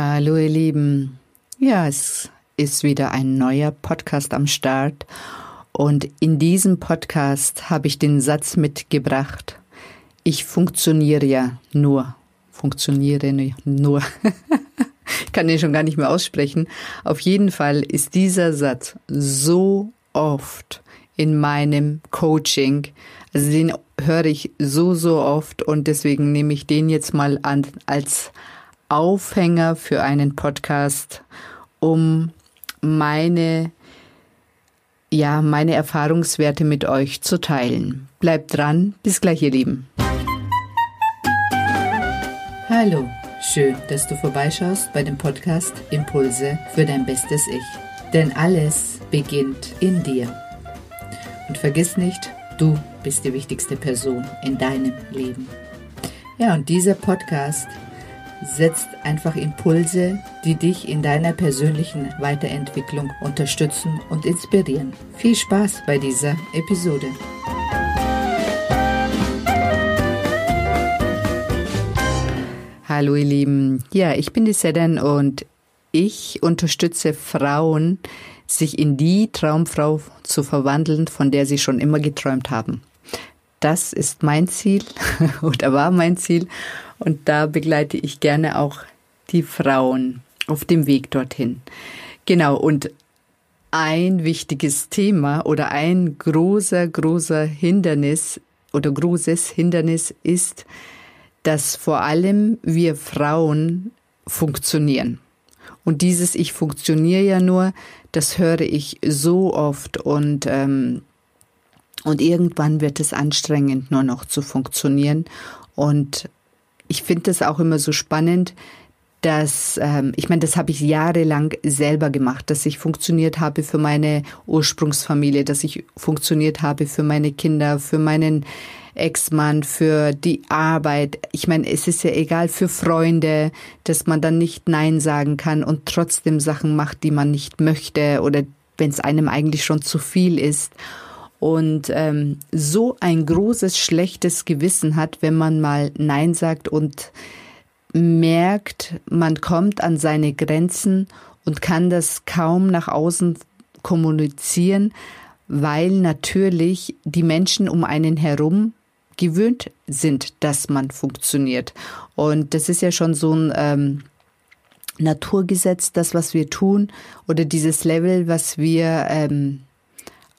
Hallo ihr Lieben. Ja, es ist wieder ein neuer Podcast am Start und in diesem Podcast habe ich den Satz mitgebracht. Ich funktioniere ja nur. Funktioniere nur. ich kann den schon gar nicht mehr aussprechen. Auf jeden Fall ist dieser Satz so oft in meinem Coaching. Also den höre ich so, so oft und deswegen nehme ich den jetzt mal an als Aufhänger für einen Podcast, um meine ja, meine Erfahrungswerte mit euch zu teilen. Bleibt dran, bis gleich, ihr Lieben. Hallo, schön, dass du vorbeischaust bei dem Podcast Impulse für dein bestes Ich. Denn alles beginnt in dir. Und vergiss nicht, du bist die wichtigste Person in deinem Leben. Ja, und dieser Podcast setzt einfach Impulse, die dich in deiner persönlichen Weiterentwicklung unterstützen und inspirieren. Viel Spaß bei dieser Episode. Hallo ihr Lieben, ja, ich bin die Sedan und ich unterstütze Frauen, sich in die Traumfrau zu verwandeln, von der sie schon immer geträumt haben. Das ist mein Ziel oder war mein Ziel und da begleite ich gerne auch die Frauen auf dem Weg dorthin. Genau, und ein wichtiges Thema oder ein großer, großer Hindernis oder großes Hindernis ist, dass vor allem wir Frauen funktionieren. Und dieses Ich funktioniere ja nur, das höre ich so oft und ähm, und irgendwann wird es anstrengend, nur noch zu funktionieren. Und ich finde es auch immer so spannend, dass, ähm, ich meine, das habe ich jahrelang selber gemacht, dass ich funktioniert habe für meine Ursprungsfamilie, dass ich funktioniert habe für meine Kinder, für meinen Ex-Mann, für die Arbeit. Ich meine, es ist ja egal für Freunde, dass man dann nicht Nein sagen kann und trotzdem Sachen macht, die man nicht möchte oder wenn es einem eigentlich schon zu viel ist und ähm, so ein großes schlechtes Gewissen hat, wenn man mal Nein sagt und merkt, man kommt an seine Grenzen und kann das kaum nach außen kommunizieren, weil natürlich die Menschen um einen herum gewöhnt sind, dass man funktioniert. Und das ist ja schon so ein ähm, Naturgesetz, das, was wir tun, oder dieses Level, was wir ähm,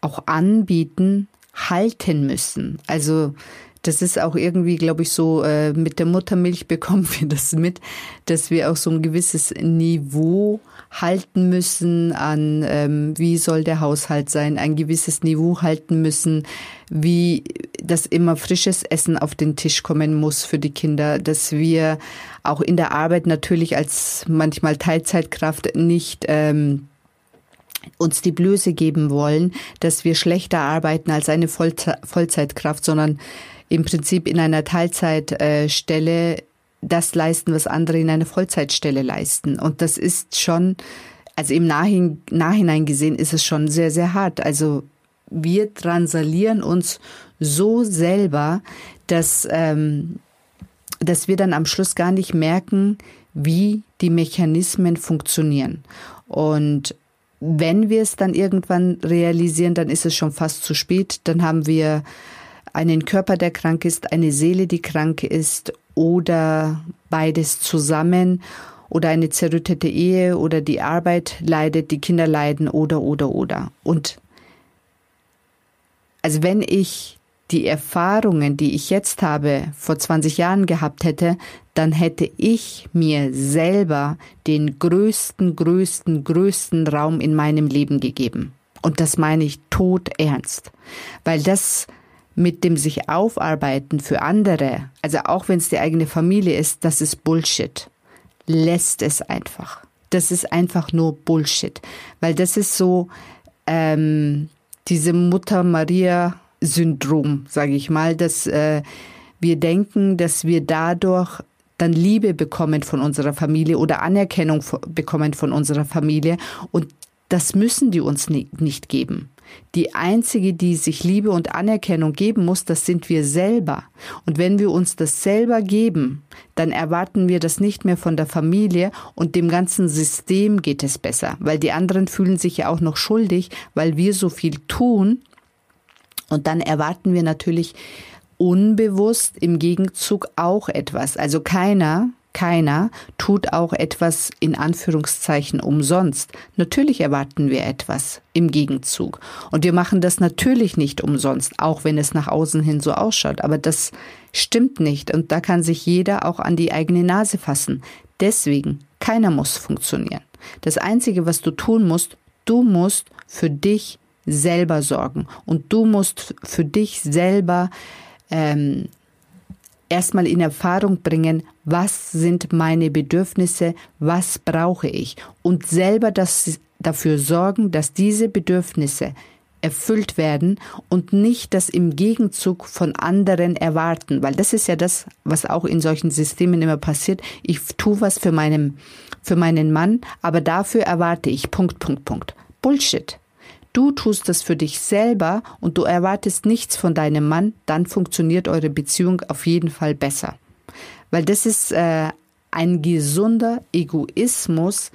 auch anbieten, halten müssen. Also das ist auch irgendwie, glaube ich, so äh, mit der Muttermilch bekommen wir das mit, dass wir auch so ein gewisses Niveau halten müssen an, ähm, wie soll der Haushalt sein, ein gewisses Niveau halten müssen, wie dass immer frisches Essen auf den Tisch kommen muss für die Kinder, dass wir auch in der Arbeit natürlich als manchmal Teilzeitkraft nicht ähm, uns die Blöße geben wollen, dass wir schlechter arbeiten als eine Vollzeitkraft, sondern im Prinzip in einer Teilzeitstelle das leisten, was andere in einer Vollzeitstelle leisten. Und das ist schon, also im Nachhinein gesehen ist es schon sehr, sehr hart. Also wir transalieren uns so selber, dass, ähm, dass wir dann am Schluss gar nicht merken, wie die Mechanismen funktionieren. Und wenn wir es dann irgendwann realisieren, dann ist es schon fast zu spät. Dann haben wir einen Körper, der krank ist, eine Seele, die krank ist oder beides zusammen oder eine zerrüttete Ehe oder die Arbeit leidet, die Kinder leiden oder oder oder. Und also wenn ich die Erfahrungen, die ich jetzt habe, vor 20 Jahren gehabt hätte, dann hätte ich mir selber den größten, größten, größten Raum in meinem Leben gegeben. Und das meine ich tot ernst. Weil das mit dem sich aufarbeiten für andere, also auch wenn es die eigene Familie ist, das ist Bullshit. Lässt es einfach. Das ist einfach nur Bullshit. Weil das ist so ähm, diese Mutter Maria Syndrom, sage ich mal, dass äh, wir denken, dass wir dadurch dann Liebe bekommen von unserer Familie oder Anerkennung bekommen von unserer Familie und Das müssen die uns nicht geben. Die einzige, die sich Liebe und Anerkennung geben muss, das sind wir selber. Und wenn wir uns das selber geben, dann erwarten wir das nicht mehr von der Familie und dem ganzen System geht es besser, weil die anderen fühlen sich ja auch noch schuldig, weil wir so viel tun. Und dann erwarten wir natürlich unbewusst im Gegenzug auch etwas. Also keiner keiner tut auch etwas in Anführungszeichen umsonst. Natürlich erwarten wir etwas im Gegenzug. Und wir machen das natürlich nicht umsonst, auch wenn es nach außen hin so ausschaut. Aber das stimmt nicht. Und da kann sich jeder auch an die eigene Nase fassen. Deswegen, keiner muss funktionieren. Das Einzige, was du tun musst, du musst für dich selber sorgen. Und du musst für dich selber ähm, erstmal in Erfahrung bringen, was sind meine Bedürfnisse, was brauche ich und selber das, dafür sorgen, dass diese Bedürfnisse erfüllt werden und nicht das im Gegenzug von anderen erwarten, weil das ist ja das, was auch in solchen Systemen immer passiert. Ich tue was für meinen, für meinen Mann, aber dafür erwarte ich Punkt, Punkt, Punkt. Bullshit. Du tust das für dich selber und du erwartest nichts von deinem Mann, dann funktioniert eure Beziehung auf jeden Fall besser. Weil das ist äh, ein gesunder Egoismus,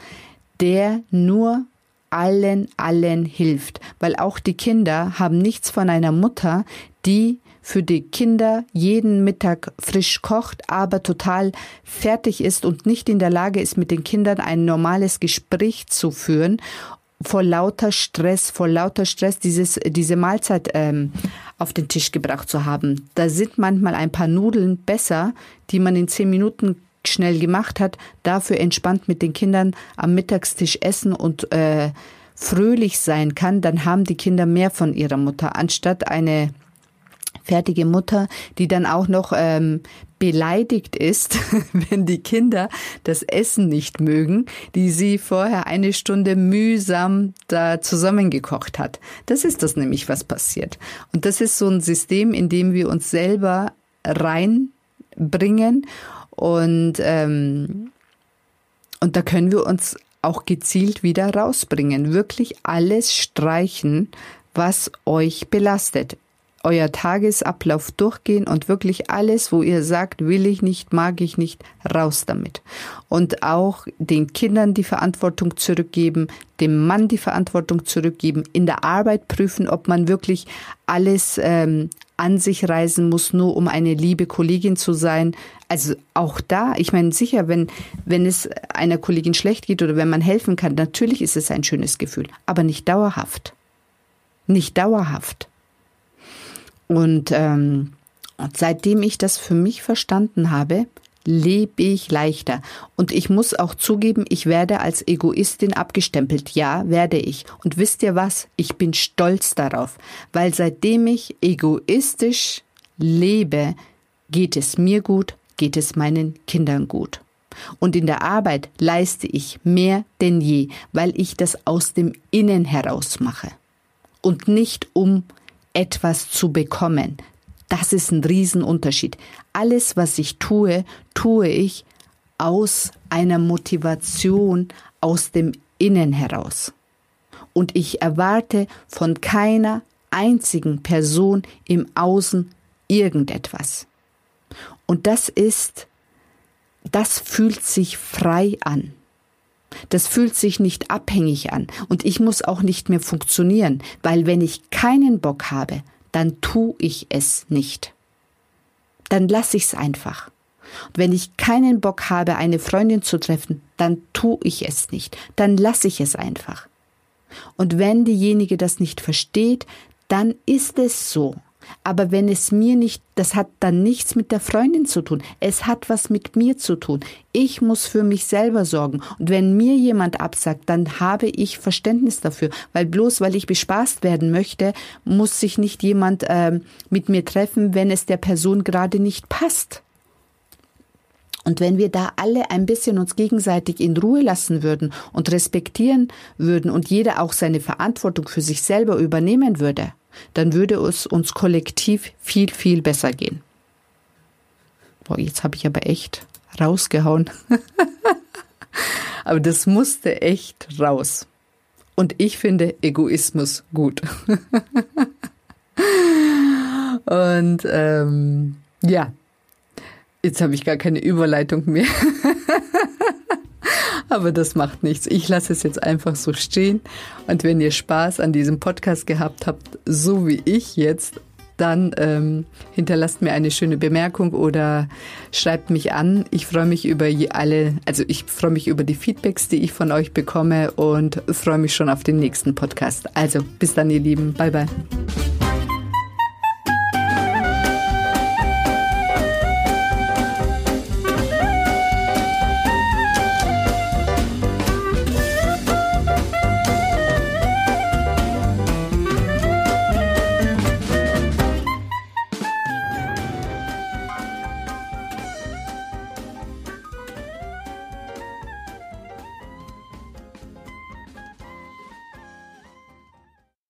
der nur allen, allen hilft. Weil auch die Kinder haben nichts von einer Mutter, die für die Kinder jeden Mittag frisch kocht, aber total fertig ist und nicht in der Lage ist, mit den Kindern ein normales Gespräch zu führen vor lauter Stress, vor lauter Stress dieses, diese Mahlzeit ähm, auf den Tisch gebracht zu haben. Da sind manchmal ein paar Nudeln besser, die man in zehn Minuten schnell gemacht hat, dafür entspannt mit den Kindern am Mittagstisch essen und äh, fröhlich sein kann, dann haben die Kinder mehr von ihrer Mutter, anstatt eine fertige Mutter, die dann auch noch ähm, beleidigt ist, wenn die Kinder das Essen nicht mögen, die sie vorher eine Stunde mühsam da zusammengekocht hat. Das ist das nämlich, was passiert. Und das ist so ein System, in dem wir uns selber reinbringen und ähm, und da können wir uns auch gezielt wieder rausbringen. Wirklich alles streichen, was euch belastet euer Tagesablauf durchgehen und wirklich alles, wo ihr sagt, will ich nicht, mag ich nicht, raus damit. Und auch den Kindern die Verantwortung zurückgeben, dem Mann die Verantwortung zurückgeben, in der Arbeit prüfen, ob man wirklich alles ähm, an sich reisen muss, nur um eine liebe Kollegin zu sein. Also auch da, ich meine sicher, wenn, wenn es einer Kollegin schlecht geht oder wenn man helfen kann, natürlich ist es ein schönes Gefühl, aber nicht dauerhaft. Nicht dauerhaft. Und, ähm, seitdem ich das für mich verstanden habe, lebe ich leichter. Und ich muss auch zugeben, ich werde als Egoistin abgestempelt. Ja, werde ich. Und wisst ihr was? Ich bin stolz darauf, weil seitdem ich egoistisch lebe, geht es mir gut, geht es meinen Kindern gut. Und in der Arbeit leiste ich mehr denn je, weil ich das aus dem Innen heraus mache. Und nicht um etwas zu bekommen. Das ist ein Riesenunterschied. Alles, was ich tue, tue ich aus einer Motivation aus dem Innen heraus. Und ich erwarte von keiner einzigen Person im Außen irgendetwas. Und das ist, das fühlt sich frei an. Das fühlt sich nicht abhängig an und ich muss auch nicht mehr funktionieren, weil wenn ich keinen Bock habe, dann tu ich es nicht. Dann lass ich's einfach. Und wenn ich keinen Bock habe, eine Freundin zu treffen, dann tu ich es nicht. Dann lass ich es einfach. Und wenn diejenige das nicht versteht, dann ist es so. Aber wenn es mir nicht, das hat dann nichts mit der Freundin zu tun. Es hat was mit mir zu tun. Ich muss für mich selber sorgen. Und wenn mir jemand absagt, dann habe ich Verständnis dafür. Weil bloß weil ich bespaßt werden möchte, muss sich nicht jemand äh, mit mir treffen, wenn es der Person gerade nicht passt. Und wenn wir da alle ein bisschen uns gegenseitig in Ruhe lassen würden und respektieren würden und jeder auch seine Verantwortung für sich selber übernehmen würde, dann würde es uns kollektiv viel, viel besser gehen. Boah, jetzt habe ich aber echt rausgehauen. aber das musste echt raus. Und ich finde Egoismus gut. und ähm, ja, jetzt habe ich gar keine Überleitung mehr. Aber das macht nichts. Ich lasse es jetzt einfach so stehen. Und wenn ihr Spaß an diesem Podcast gehabt habt, so wie ich jetzt, dann ähm, hinterlasst mir eine schöne Bemerkung oder schreibt mich an. Ich freue mich über alle, also ich freue mich über die Feedbacks, die ich von euch bekomme und freue mich schon auf den nächsten Podcast. Also bis dann, ihr Lieben. Bye bye.